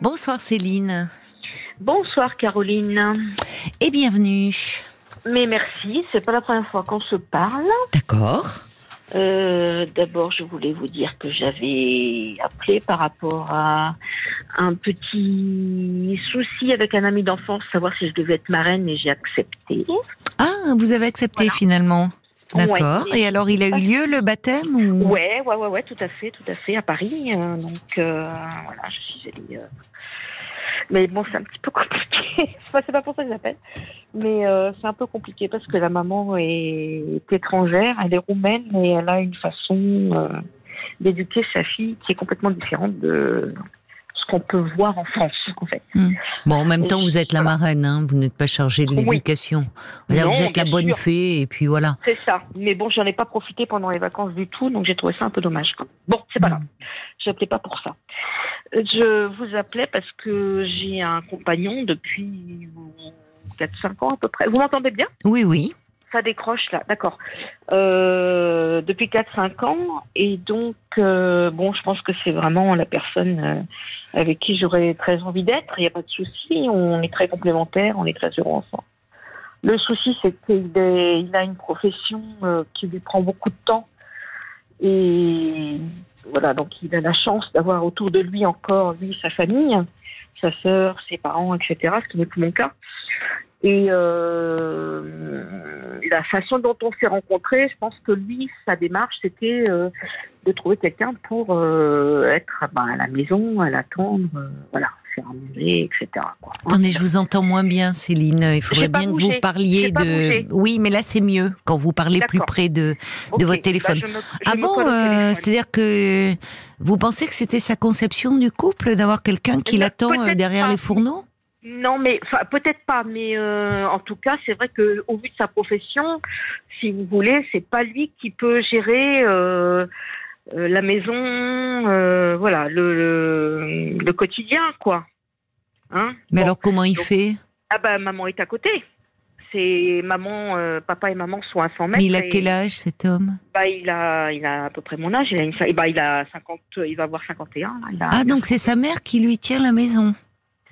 Bonsoir Céline. Bonsoir Caroline. Et bienvenue. Mais merci, c'est pas la première fois qu'on se parle. D'accord. Euh, D'abord, je voulais vous dire que j'avais appelé par rapport à un petit souci avec un ami d'enfance, savoir si je devais être marraine et j'ai accepté. Ah, vous avez accepté Voilà. finalement. D'accord. Ouais. Et alors, il a eu lieu le baptême ou... Ouais, ouais, ouais, ouais, tout à fait, tout à fait, à Paris. euh, donc, euh, voilà, je suis allée. euh, Mais bon, c'est un petit peu compliqué. Enfin, c'est pas pour ça que j'appelle. Mais euh, c'est un peu compliqué parce que la maman est étrangère, elle est roumaine et elle a une façon d'éduquer sa fille qui est complètement différente de qu'on peut voir en France, en fait. Bon, en même temps, vous êtes la marraine, hein, vous n'êtes pas chargée de l'éducation. Non, Vous êtes la bonne sûr. fée, et puis voilà. C'est ça. Mais bon, j'en ai pas profité pendant les vacances du tout, donc j'ai trouvé ça un peu dommage. Bon, c'est pas grave. Je n'appelais pas pour ça. Je vous appelais parce que j'ai un compagnon depuis 4-5 ans à peu près. Vous m'entendez bien? Oui, oui. Ça décroche là, d'accord. Euh, depuis 4-5 ans, et donc, euh, bon, je pense que c'est vraiment la personne euh, avec qui j'aurais très envie d'être. Il n'y a pas de souci, on est très complémentaires, on est très heureux ensemble. Le souci, c'est qu'il a une profession euh, qui lui prend beaucoup de temps. Et voilà, donc il a la chance d'avoir autour de lui encore, lui, sa famille, sa sœur, ses parents, etc., ce qui n'est plus mon cas. Et euh, la façon dont on s'est rencontrés, je pense que lui, sa démarche, c'était euh, de trouver quelqu'un pour euh, être ben, à la maison, à l'attendre, euh, voilà, faire à manger, etc. quoi. Attendez, je vous entends moins bien, Céline. Il faudrait bien que vous parliez de. Oui, mais là, c'est mieux quand vous parlez plus près de. De votre téléphone. bah, je me- je Ah bon euh. C'est-à-dire que vous pensez que c'était sa conception du couple d'avoir quelqu'un qui Eh l'attend euh, derrière pas. les fourneaux? Non, mais peut-être pas, mais euh, en tout cas, c'est vrai que au vu de sa profession, si vous voulez, c'est pas lui qui peut gérer euh, euh, la maison, voilà, le, le, le quotidien, quoi. Hein? Mais Bon. alors comment il Donc, fait? Ah bah maman est à côté. C'est maman, papa et maman sont à 100 mètres. Mais il a et- quel âge cet homme? Bah, il a, il a à peu près mon âge. Il a une, et bah, il a 50, il va avoir 51. Là, il a- Ah donc c'est sa mère qui lui tient la maison.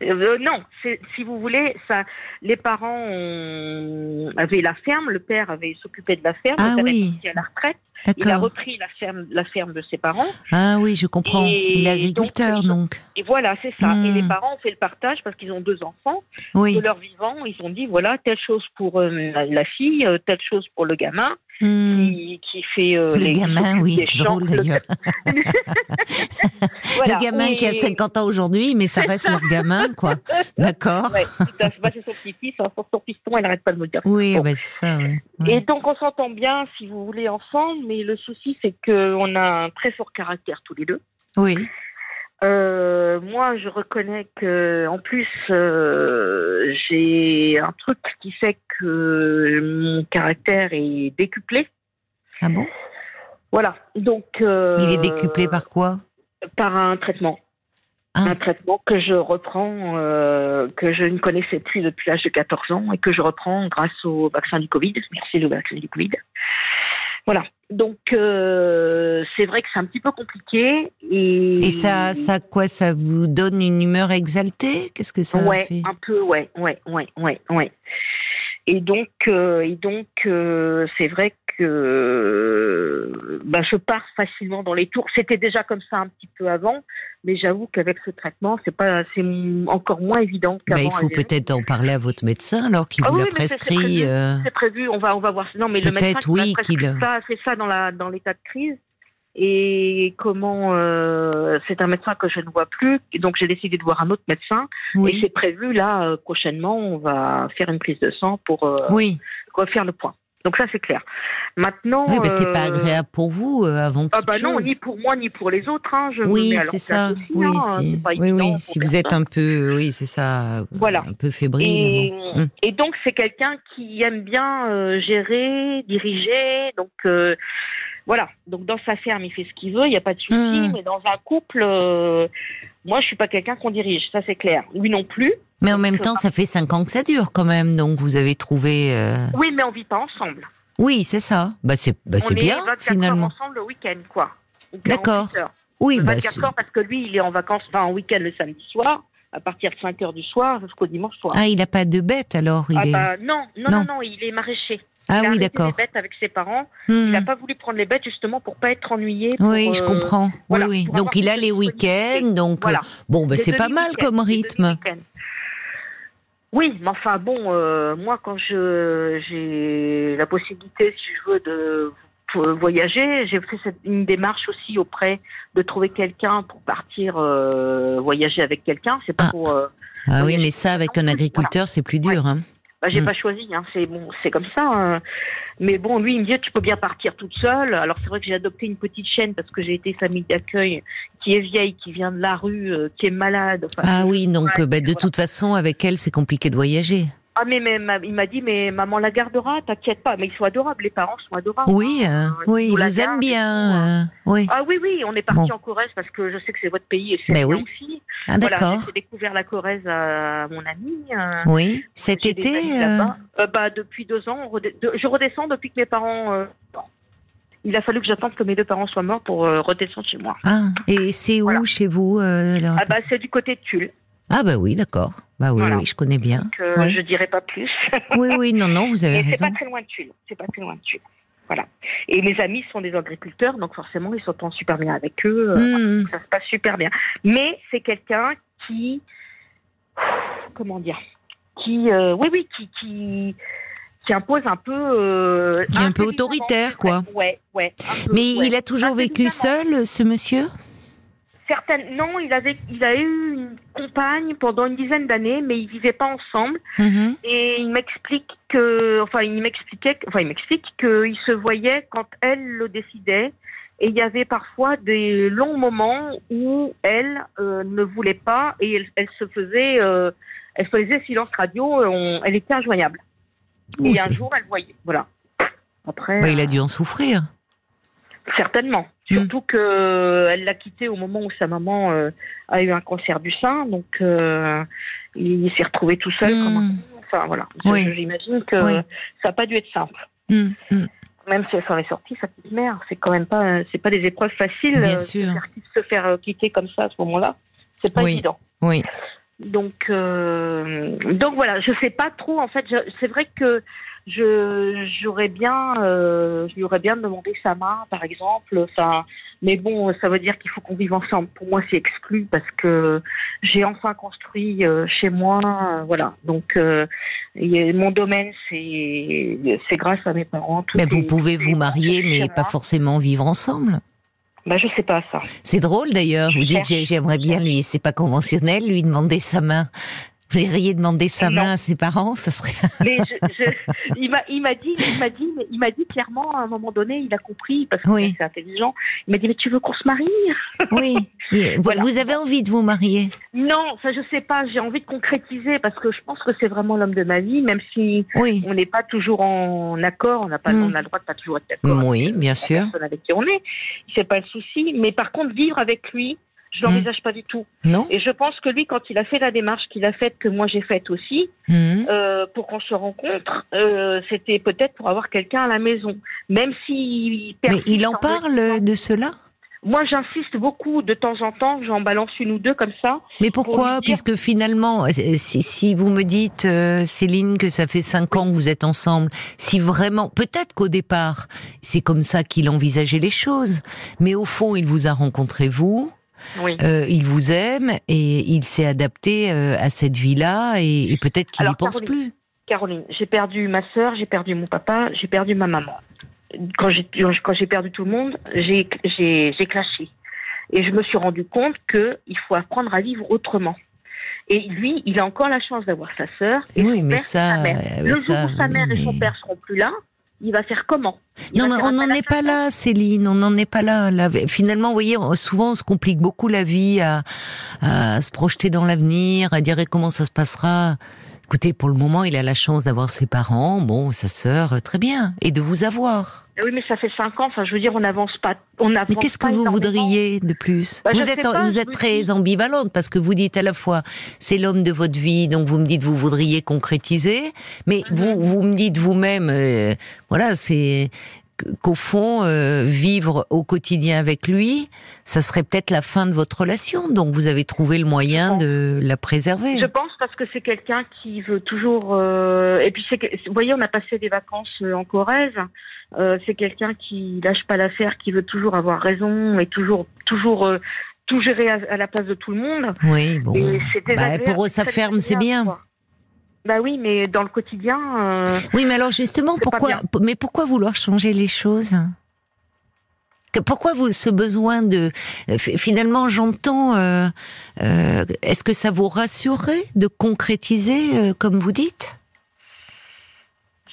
Euh, non, c'est- si vous voulez, ça, les parents ont- avaient la ferme, le père avait s'occupé de la ferme, Ah le père oui. à la retraite, il a repris la ferme, la ferme de ses parents, Ah oui, je comprends. Et il est agriculteur donc, donc. et voilà, c'est ça. Hmm. Et les parents ont fait le partage parce qu'ils ont deux enfants. Oui. De leur vivant, ils ont dit voilà, telle chose pour euh, la, fille, euh, telle chose pour le gamin, Hmm. qui, qui fait euh, Le les gamin, oui, c'est drôle d'ailleurs. Voilà. Le gamin qui a Et- 50 ans aujourd'hui, mais ça reste leur gamin, quoi. D'accord. Ouais. Bah, c'est son petit-fils, hein, son, son piston, elle n'arrête pas de me dire. Oui, Bon. bah, c'est ça, ouais. Ouais. Et donc on s'entend bien, si vous voulez, ensemble, mais le souci c'est qu'on a un très fort caractère tous les deux. Oui. Euh, moi, je reconnais que, en plus, euh, j'ai un truc qui fait que mon caractère est décuplé. Ah bon? Voilà. Donc. euh, Il est décuplé par quoi? Par un traitement. Ah. Un traitement que je reprends, que je ne connaissais plus depuis l'âge de 14 ans et que je reprends grâce au vaccin du Covid. Merci le vaccin du Covid. Voilà. Donc, euh, c'est vrai que c'est un petit peu compliqué. Et, Et ça, ça quoi Ça vous donne une humeur exaltée? Qu'est-ce que ça ouais, fait? un peu, ouais, ouais, ouais, ouais, ouais. Et donc, euh, et donc, euh, c'est vrai que bah, je pars facilement dans les tours. C'était déjà comme ça un petit peu avant, mais j'avoue qu'avec ce traitement, c'est pas, c'est encore moins évident Bah, qu'avant. Il faut peut-être en parler à votre médecin alors qu'il Ah vous oui, l'a c'est- c'est prescrit. prévu. euh, C'est prévu. On va, on va voir. Non, mais le médecin oui, qu'il- ça, c'est ça dans la, dans l'état de crise. Et comment euh, c'est un médecin que je ne vois plus, et donc j'ai décidé de voir un autre médecin. Et Oui. c'est prévu là euh, prochainement, on va faire une prise de sang pour euh, Oui. refaire le point. Donc ça c'est clair. Maintenant, Oui, bah, c'est pas euh, agréable pour vous euh, avant Ah bah non, chose. ni pour moi ni pour les autres. Hein. Je Oui, c'est ça. aussi, Oui, hein. si. C'est pas oui, Si vous êtes un peu, oui, c'est ça. Voilà. Un peu fébrile. Et, bon. Hum. et donc c'est quelqu'un qui aime bien euh, gérer, diriger. Donc euh, voilà. Donc dans sa ferme, il fait ce qu'il veut, il n'y a pas de souci. Mm. Mais dans un couple, euh, moi je suis pas quelqu'un qu'on dirige, ça c'est clair. Lui non plus. Mais en même euh, temps, ça fait cinq ans que ça dure quand même, donc vous avez trouvé. euh, Oui, mais on vit pas ensemble. Oui, c'est ça. Bah c'est, bah, on bien 24 finalement. heures ensemble le week-end, quoi. Ou 48 D'accord. Oui, bah, 24 c'est- heures parce que lui, il est en vacances, enfin en week-end le samedi soir. à partir de 5 heures du soir jusqu'au dimanche soir. Ah, il n'a pas de bête alors il Ah est... bah, non, non, Non. non, non, il est maraîcher. Ah il a oui, d'accord. les bêtes avec ses parents. Hmm. Il n'a pas voulu prendre les bêtes justement pour pas être ennuyé. pour, Oui, je euh, comprends. voilà, oui, oui. pour Donc il a les week-ends, donc Voilà. bon, ben c'est pas mal comme rythme. Oui, mais enfin bon, euh, moi quand je j'ai la possibilité, si je veux, de voyager, j'ai fait cette- une démarche aussi auprès de trouver quelqu'un pour partir euh, voyager avec quelqu'un. C'est pas Ah. pour. Ah oui, mais ça avec un voilà. agriculteur, c'est plus dur. Hein. Bah, j'ai Mm. pas choisi, hein, c'est bon, c'est comme ça. hein. Mais bon, lui, il me dit tu peux bien partir toute seule. Alors c'est vrai que j'ai adopté une petite chienne parce que j'ai été famille d'accueil qui est vieille, qui vient de la rue, euh, qui est malade. Enfin, Ah oui, donc Ouais, euh, ben, de voilà. toute façon, avec elle, c'est compliqué de voyager. Ah mais, mais ma- il m'a dit mais maman la gardera, t'inquiète pas. Mais ils sont adorables, les parents sont adorables. Oui, hein. hein, oui, nous ils la vous aiment bien. hein. euh, oui. Ah oui oui, on est parti Bon. en Corrèze parce que je sais que c'est votre pays et c'est oui. aussi. Ah Voilà, d'accord. j'ai découvert la Corrèze à mon ami. euh, Oui, cet été. euh. Euh, bah depuis deux ans, rede- je redescends depuis que mes parents. euh. Il a fallu que j'attende que mes deux parents soient morts pour euh, redescendre chez moi. Ah, et c'est où Voilà. chez vous euh, alors? Ah bah c'est du côté de Tulle. Ah bah oui, d'accord. Bah oui, Voilà. oui, je connais bien. Donc euh, Ouais. je dirai pas plus. Oui, oui, non, non, vous avez Mais c'est raison. pas très loin de Tulle. C'est pas très loin de Tulle. Voilà. Et mes amis sont des agriculteurs, donc forcément ils s'entendent super bien avec eux. euh, Hmm. Ça se passe super bien. Mais c'est quelqu'un qui, comment dire, qui, euh, oui, oui, qui, qui, qui impose un peu, euh, Qui est un peu autoritaire, quoi. Ouais, ouais. peu, Mais ouais. il a toujours vécu seul, ce monsieur? Certaines, non, il avait, il a eu une compagne pendant une dizaine d'années, mais ils vivaient pas ensemble. Mhm. Et il m'explique que, enfin, il m'expliquait, enfin, il m'explique qu'il se voyait quand elle le décidait. Et il y avait parfois des longs moments où elle euh, ne voulait pas et elle, elle se faisait, euh, elle faisait silence radio. on- elle était injoignable. Oh, et un jour, elle voyait. Voilà. Après, Bah, il a euh, dû en souffrir. Certainement. Mm. Surtout que elle l'a quitté au moment où sa maman euh, a eu un cancer du sein, donc euh, il s'est retrouvé tout seul. Comme un... Enfin voilà. Oui. J'imagine que Oui. ça n'a pas dû être simple. Hmm. même si elle s'en est sortie, sa petite mère, c'est quand même pas, c'est pas des épreuves faciles. Bien euh, sûr. Se faire, euh, quitter comme ça à ce moment-là, c'est pas Oui. évident. Oui. Donc, euh, donc voilà, je sais pas trop. En fait, c'est vrai que je j'aurais bien, euh, je lui aurais bien demandé sa main, par exemple. Enfin, mais bon, ça veut dire qu'il faut qu'on vive ensemble. Pour moi, c'est exclu parce que j'ai enfin construit euh, chez moi. euh, voilà. Donc, euh, et mon domaine, c'est c'est grâce à mes parents. Tout Mais est- vous pouvez vous marier, mais pas forcément vivre ensemble. Bah, je sais pas ça. C'est drôle d'ailleurs. Vous dites j'aimerais bien lui, c'est pas conventionnel, lui demander sa main. Vous iriez demander sa main à ses parents, ça serait. Mais je, je- il m'a, il m'a dit, il m'a dit, il m'a dit clairement à un moment donné, il a compris parce que Oui. c'est intelligent. Il m'a dit mais tu veux qu'on se marie? Oui. Vous- Voilà. Vous avez envie de vous marier? Non, ça je sais pas. J'ai envie de concrétiser parce que je pense que c'est vraiment l'homme de ma vie, même si Oui. on n'est pas toujours en accord. On n'a pas, Mm. on a le droit de pas toujours être d'accord. Oui, bien sûr. avec qui on est, c'est pas le souci. Mais par contre, vivre avec lui, je l'envisage pas du tout. Non Et je pense que lui, quand il a fait la démarche qu'il a faite, que moi j'ai faite aussi, Mhm. euh, pour qu'on se rencontre, euh, c'était peut-être pour avoir quelqu'un à la maison. Même si Mais il en parle de cela? Moi, j'insiste beaucoup de temps en temps. J'en balance une ou deux comme ça. Mais Pour pourquoi? dire- Puisque finalement, euh, si, si vous me dites, euh, Céline, que ça fait cinq ans que vous êtes ensemble, si vraiment, peut-être qu'au départ, c'est comme ça qu'il envisageait les choses, mais au fond, il vous a rencontré vous, Oui. euh, il vous aime et il s'est adapté euh, à cette vie-là et, et peut-être qu'il n'y pense Caroline, plus. Caroline, j'ai perdu ma sœur, j'ai perdu mon papa, j'ai perdu ma maman. Quand j'ai quand j'ai perdu tout le monde, j'ai j'ai j'ai clashé. Et je me suis rendu compte que il faut apprendre à vivre autrement. Et lui, il a encore la chance d'avoir sa sœur et Oui, son mais père, ça, sa mère. Le jour où sa mère et son père seront plus là, il va faire comment? Il Non, mais on n'en est pas là, Céline. On n'en est pas là. Là, Finalement, vous voyez, souvent on se complique beaucoup la vie à, à se projeter dans l'avenir, à dire comment ça se passera? Écoutez, pour le moment, il a la chance d'avoir ses parents, bon, sa sœur, euh, très bien, et de vous avoir. Oui, mais ça fait cinq ans. Enfin, je veux dire, on n'avance pas. On avance Mais qu'est-ce que vous voudriez de plus Bah, Vous êtes, pas, vous êtes très dis- ambivalente parce que vous dites à la fois c'est l'homme de votre vie, donc vous me dites vous voudriez concrétiser, mais Mhm. vous vous me dites vous-même, euh, voilà, c'est qu'au fond, euh, vivre au quotidien avec lui, ça serait peut-être la fin de votre relation. Donc vous avez trouvé le moyen de la préserver. Je pense parce que c'est quelqu'un qui veut toujours. Euh, et puis c'est, vous voyez, on a passé des vacances euh, en Corrèze. c'est quelqu'un qui lâche pas l'affaire, qui veut toujours avoir raison et toujours, toujours tout gérer à, la place de tout le monde. Oui, bon. Bah, pour sa ferme, c'est bien. Bah oui, mais dans le quotidien. Euh, oui, mais alors justement, pourquoi, mais pourquoi vouloir changer les choses? Pourquoi vous ce besoin de euh, finalement j'entends euh, est-ce que ça vous rassurerait de concrétiser comme vous dites?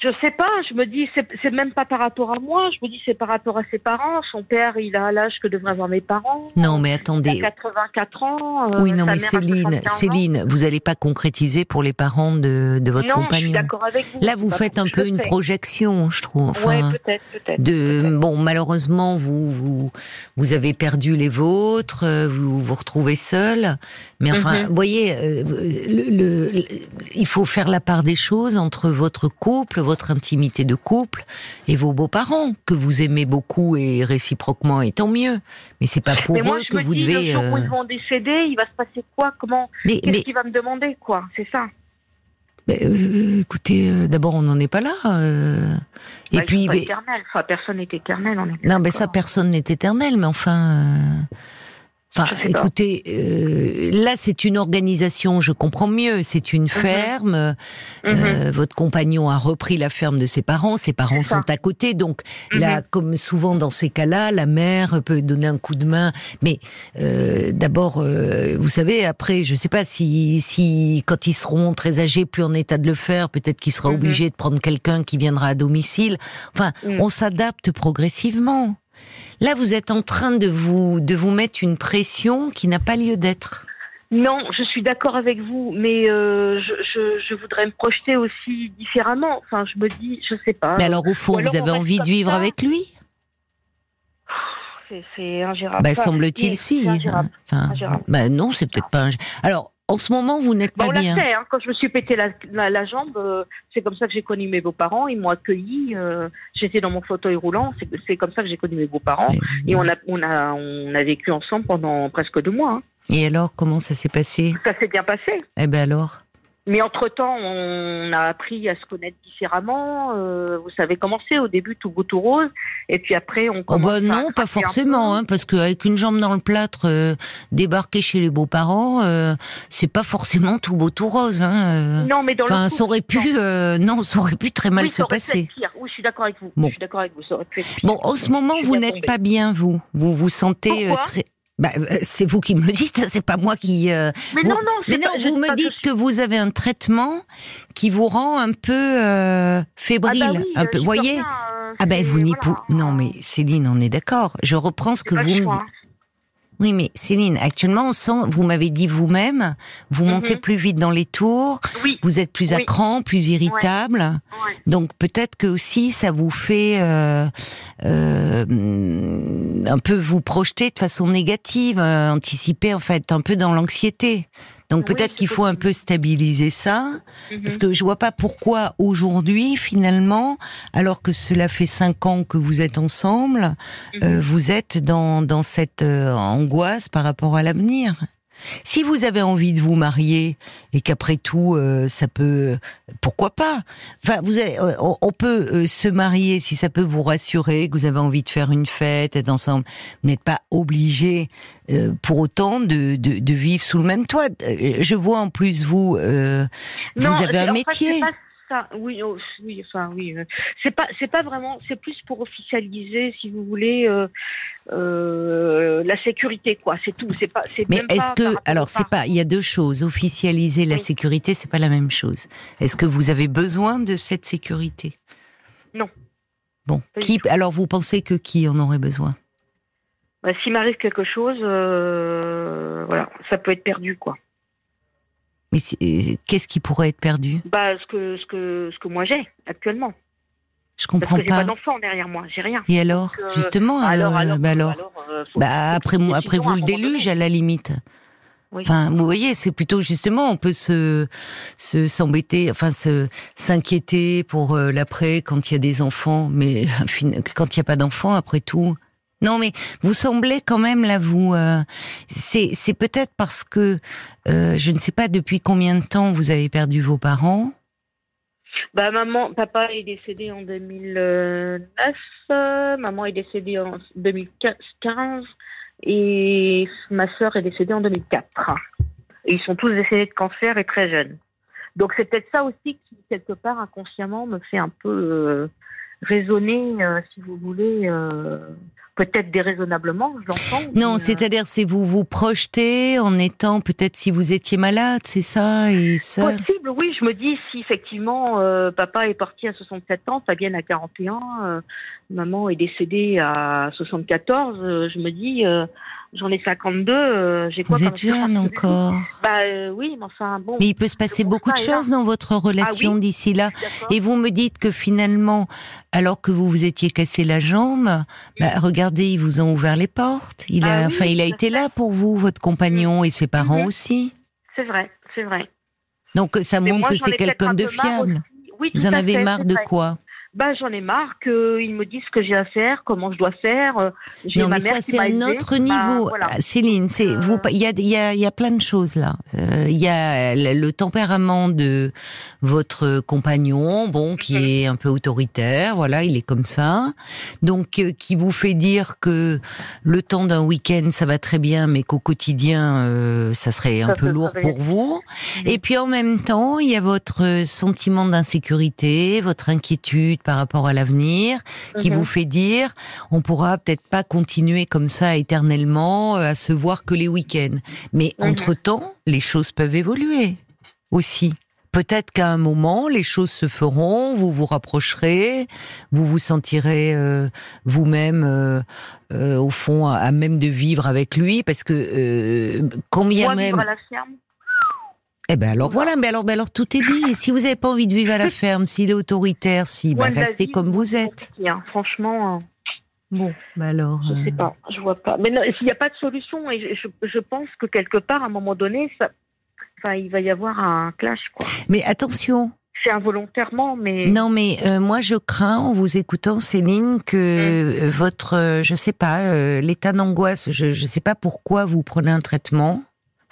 Je sais pas, je me dis, c'est même pas par rapport à moi, je me dis, c'est par rapport à ses parents. Son père, il a l'âge que devraient avoir mes parents. Non, mais attendez. Il a 84 ans. Euh, oui, non, mais Céline, Céline, vous n'allez pas concrétiser pour les parents de, de votre non, compagnon. Je suis d'accord avec vous. Là, vous faites un peu une projection, je trouve. Enfin, ouais, peut-être, peut-être. De, bon, malheureusement, vous, vous, vous avez perdu les vôtres, vous vous retrouvez seul. Mais enfin, mhm. vous voyez, euh, le, le, il faut faire la part des choses entre votre couple, votre votre intimité de couple et vos beaux-parents que vous aimez beaucoup et réciproquement et tant mieux. Mais c'est pas pour eux que vous devez. Le jour où ils euh, vont décéder, il va se passer quoi? Comment? Qu'est-ce qu'il va me demander quoi? C'est ça. Euh, écoutez, euh, d'abord on n'en est pas là. et bah, puis, mais... éternel. Enfin, personne n'est éternel. non, mais ça, personne n'est éternel. Mais enfin, Enfin, écoutez, euh, là c'est une organisation, je comprends mieux. C'est une mhm. ferme. Euh, mhm. votre compagnon a repris la ferme de ses parents. Ses parents sont à côté, donc là, mhm. comme souvent dans ces cas-là, la mère peut donner un coup de main. Mais euh, d'abord, vous savez, après, je sais pas si, si quand ils seront très âgés, plus en état de le faire, peut-être qu'il sera obligé de prendre quelqu'un qui viendra à domicile. Enfin, on s'adapte progressivement. Là, vous êtes en train de vous, de vous mettre une pression qui n'a pas lieu d'être. Non, je suis d'accord avec vous, mais euh, je, voudrais me projeter aussi différemment. Enfin, je me dis, je sais pas. Mais alors, au fond, vous avez envie de vivre avec lui? C'est ingérable. Bah, semble-t-il, si. Enfin, bah, non, c'est peut-être pas ingérable. Alors, en ce moment, vous n'êtes pas bien. On l'a fait. Hein. Quand je me suis pété la, jambe, euh, c'est comme ça que j'ai connu mes beaux-parents. Ils m'ont accueilli. Euh, j'étais dans mon fauteuil roulant. C'est comme ça que j'ai connu mes beaux-parents. Et, on a, on a, on a vécu ensemble pendant presque deux mois. Hein. Et alors, comment ça s'est passé? Ça s'est bien passé. Eh ben alors? Mais entre-temps, on a appris à se connaître différemment. Euh, vous savez comment c'est, au début tout beau tout rose, et puis après on commence oh bah non, pas forcément, hein, parce qu'avec une jambe dans le plâtre, euh, débarquer chez les beaux-parents, euh, c'est pas forcément tout beau tout rose. Hein, euh. non, mais dans enfin, ça aurait pu, non, ça aurait pu très mal se passer. Oui, je suis d'accord avec vous. Je suis d'accord avec vous. Ça aurait pu être pire. Bon, en ce moment, vous n'êtes pas bien, vous. Vous vous sentez très. Bah, euh, c'est vous qui me le dites, c'est pas moi qui. Euh, mais non, non, mais non, vous me dites que vous avez un traitement qui vous rend un peu euh, fébrile, ah bah oui, un peu. Voyez Ah ben vous n'y pouvez. Non, mais Céline, on est d'accord. Je reprends ce que vous me dites. Oui, mais Céline, actuellement, vous m'avez dit vous-même, vous mhm. montez plus vite dans les tours, vous êtes plus à cran, plus irritable. Donc peut-être que aussi ça vous fait euh, euh, un peu vous projeter de façon négative, euh, anticiper en fait un peu dans l'anxiété. Donc peut-être qu'il faut un peu stabiliser ça, mhm. parce que je vois pas pourquoi aujourd'hui, finalement, alors que cela fait cinq ans que vous êtes ensemble, euh, mhm. vous êtes dans, dans cette euh, angoisse par rapport à l'avenir. Si vous avez envie de vous marier et qu'après tout euh, ça peut, pourquoi pas? Enfin, vous avez, euh, on peut euh, se marier si ça peut vous rassurer que vous avez envie de faire une fête, être ensemble. Vous n'êtes pas obligé pour autant de, de, de, vivre sous le même toit. Je vois en plus vous, vous avez un métier oui, oh, oui, enfin oui. Euh, c'est pas, c'est pas vraiment, c'est plus pour officialiser, si vous voulez, euh, euh, la sécurité, quoi. C'est tout. C'est pas. Mais est-ce que, alors, c'est pas. Il y a deux choses. Officialiser la sécurité, c'est pas la même chose. Est-ce que vous avez besoin de cette sécurité? Non. Bon, qui Alors, vous pensez que qui en aurait besoin? Bah, S'il m'arrive quelque chose, voilà, ça peut être perdu, quoi. Mais qu'est-ce qui pourrait être perdu? Bah ce que ce que ce que moi j'ai actuellement. Je comprends Parce que pas. J'ai pas d'enfant derrière moi, j'ai rien. Et alors, euh, justement, alors, euh, alors, bah, alors, euh, après, après vous le déluge à la limite. Enfin, vous voyez, c'est plutôt justement, on peut se se s'embêter, enfin se s'inquiéter pour euh, l'après quand il y a des enfants, mais quand il n'y a pas d'enfants, après tout. Non, mais vous semblez quand même là, vous. Euh, c'est peut-être parce que euh, je ne sais pas depuis combien de temps vous avez perdu vos parents. Bah maman, papa est décédé en 2009, maman est décédée en 2015 et ma sœur est décédée en 2004. Et ils sont tous décédés de cancer et très jeunes. Donc c'est peut-être ça aussi qui, quelque part, inconsciemment, me fait un peu euh, euh, si vous voulez, peut-être déraisonnablement, j'entends. Non, c'est-à-dire c'est vous vous projetez en étant peut-être si vous étiez malade, c'est ça et ça. Possible. Je me dis si effectivement papa est parti à 67 ans, Fabienne à 41, maman est décédée à 74. je me dis J'en ai 52. Euh, j'ai quoi Vous êtes jeune encore. Bah euh, oui, mais enfin bon. Mais il peut se passer beaucoup de choses dans votre relation ah d'ici là. Et vous me dites que finalement, alors que vous vous étiez cassé la jambe, bah, regardez, ils vous ont ouvert les portes. Il a, ah enfin, il a été là pour vous, votre compagnon et ses parents mhm. aussi. C'est vrai, c'est vrai. Donc ça montre que c'est quelqu'un de fiable. Oui, vous en avez marre de quoi? Bah j'en ai marre qu'ils me disent ce que j'ai à faire, comment je dois faire. Euh, non, mais ça c'est un autre bah, niveau, Céline. C'est euh, vous, il y a, y a, il y a plein de choses là. Euh, il y a le, tempérament de votre compagnon, bon, qui mhm. est un peu autoritaire, voilà, il est comme ça, donc qui vous fait dire que le temps d'un week-end ça va très bien, mais qu'au quotidien ça serait un peu lourd pour vous. Mhm. Et puis en même temps, il y a votre sentiment d'insécurité, votre inquiétude par rapport à l'avenir, qui mhm. vous fait dire on pourra peut-être pas continuer comme ça éternellement euh, à se voir que les week-ends. Mais mhm. entre-temps, les choses peuvent évoluer aussi. Peut-être qu'à un moment, les choses se feront, vous vous rapprocherez, vous vous sentirez euh, vous-même, euh, au fond, à, même de vivre avec lui, parce que combien même... À la ferme eh ben alors voilà, mais alors, alors tout est dit. Et si vous n'avez pas envie de vivre à la ferme, s'il est autoritaire, si ben, restez comme vous êtes. Hein. Franchement. Euh, bon, ben alors. Je sais euh, pas, je vois pas. Mais s'il n'y a pas de solution, et je, pense que quelque part, à un moment donné, ça, enfin, il va y avoir un clash, quoi. Mais attention. C'est involontairement, mais. Non, mais euh, moi, je crains, en vous écoutant, Céline, que mmh. votre, je sais pas, l'état d'angoisse, je ne sais pas pourquoi vous prenez un traitement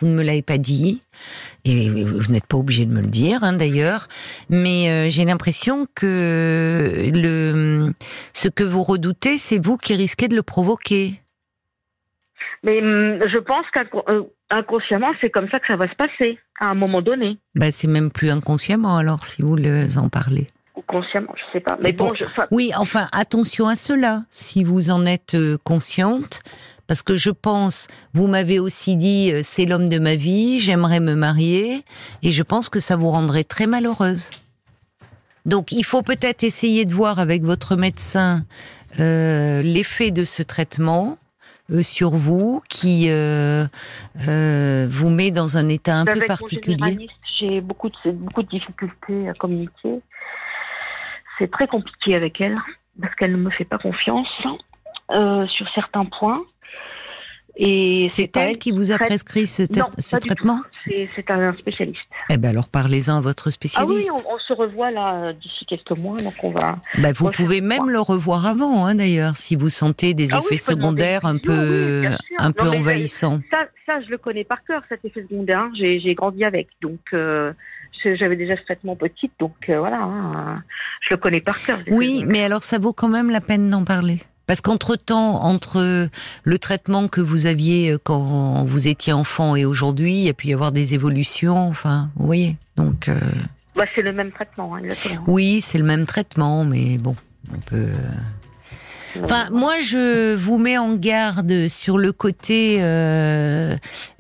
vous ne me l'avez pas dit, et vous n'êtes pas obligé de me le dire hein, d'ailleurs, mais euh, j'ai l'impression que le, ce que vous redoutez, c'est vous qui risquez de le provoquer. Mais hum, je pense qu'inconsciemment, c'est comme ça que ça va se passer, à un moment donné. Bah, c'est même plus inconsciemment alors, si vous en parlez. Ou consciemment, je sais pas. Mais, bon, oui, enfin, attention à cela. Si vous en êtes euh, consciente, parce que je pense, vous m'avez aussi dit, euh, c'est l'homme de ma vie, j'aimerais me marier, et je pense que ça vous rendrait très malheureuse. Donc il faut peut-être essayer de voir avec votre médecin euh, l'effet de ce traitement euh, sur vous qui vous met dans un état un peu particulier. J'ai beaucoup de, beaucoup de difficultés à communiquer. C'est très compliqué avec elle parce qu'elle ne me fait pas confiance sur certains points. Et c'est elle qui vous a prescrit ce, ce traitement C'est un spécialiste. Eh ben alors parlez-en à votre spécialiste. Ah oui, on, se revoit là d'ici quelques mois, donc on va. Ben vous pouvez même le revoir avant, hein, d'ailleurs, si vous sentez des ah effets secondaires un peu, un peu envahissants. Ça, ça, je le connais par cœur, cet effet secondaire. Hein. J'ai grandi avec, donc. Euh, j'avais déjà ce traitement petite, donc euh, voilà, hein, je le connais par cœur. Oui, mais alors ça vaut quand même la peine d'en parler. Parce qu'entre-temps, entre le traitement que vous aviez euh, quand vous étiez enfant et aujourd'hui, il y a pu y avoir des évolutions, enfin, vous voyez. Donc. Euh, bah, c'est le même traitement, hein, exactement. Oui, c'est le même traitement, mais bon, on peut. Enfin, moi, je vous mets en garde sur le côté euh,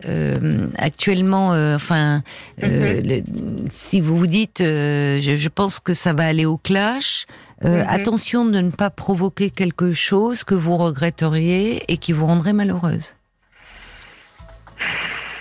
euh, actuellement. enfin, mm-hmm. si vous vous dites, je, je, pense que ça va aller au clash. Euh, mhm. Attention de ne pas provoquer quelque chose que vous regretteriez et qui vous rendrait malheureuse.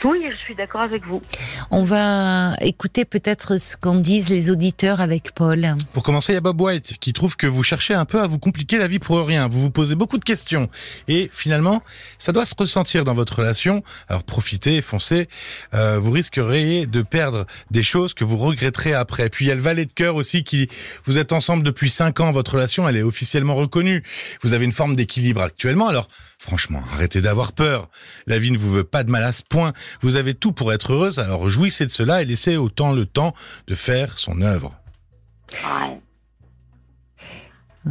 Oui, je suis d'accord avec vous. On va écouter peut-être ce qu'en disent les auditeurs avec Paul. Pour commencer, il y a Bob White qui trouve que vous cherchez un peu à vous compliquer la vie pour rien. Vous vous posez beaucoup de questions. Et finalement, ça doit se ressentir dans votre relation. Alors profitez, foncez. Euh, vous risqueriez de perdre des choses que vous regretterez après. Puis il y a le valet de cœur aussi qui... Vous êtes ensemble depuis 5 ans. Votre relation, elle est officiellement reconnue. Vous avez une forme d'équilibre actuellement. Alors franchement, arrêtez d'avoir peur. La vie ne vous veut pas de mal à ce point. Vous avez tout pour être heureuse, alors jouissez de cela et laissez autant le temps de faire son œuvre.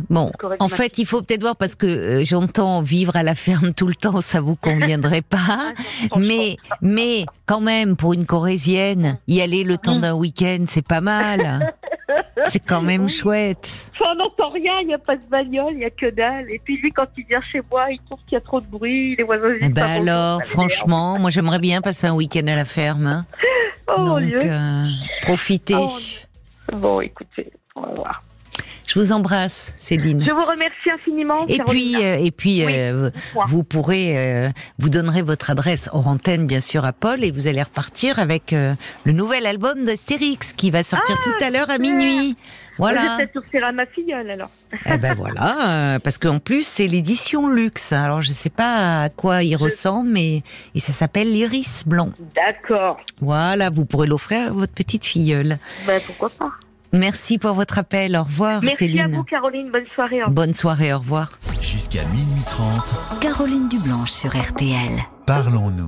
Bon, en fait, il faut peut-être voir parce que euh, j'entends vivre à la ferme tout le temps, ça vous conviendrait pas. mais, mais quand même, pour une Corésienne, y aller le temps d'un week-end, c'est pas mal. C'est quand même chouette. on n'entend rien, il n'y a pas de bagnole, il n'y a que dalle. Et puis lui, quand il vient chez moi, il trouve qu'il y a trop de bruit, les oiseaux. Eh ben alors, franchement, moi j'aimerais bien passer un week-end à la ferme. Hein. Oh, Donc, euh, profitez. Oh, Bon, écoutez, on va voir. Je vous embrasse, Céline. Je vous remercie infiniment. Et puis, euh, et puis, Oui, euh, vous pourrez, euh, vous donnerez votre adresse hors antenne, bien sûr, à Paul, et vous allez repartir avec euh, le nouvel album d'Astérix qui va sortir tout à l'heure à minuit. Je Voilà. vais peut-être à ma filleule alors. eh ben voilà, euh, parce qu'en plus c'est l'édition luxe. Alors je sais pas à quoi il ressemble, mais et ça s'appelle l'iris blanc. D'accord. Voilà, vous pourrez l'offrir à votre petite filleule. Ben, pourquoi pas. Merci pour votre appel. Au revoir, Merci Céline. à vous, Caroline. Bonne soirée. Au revoir. Bonne soirée. Au revoir. Jusqu'à minuit 30, Caroline Dublanche sur RTL. parlons-nous.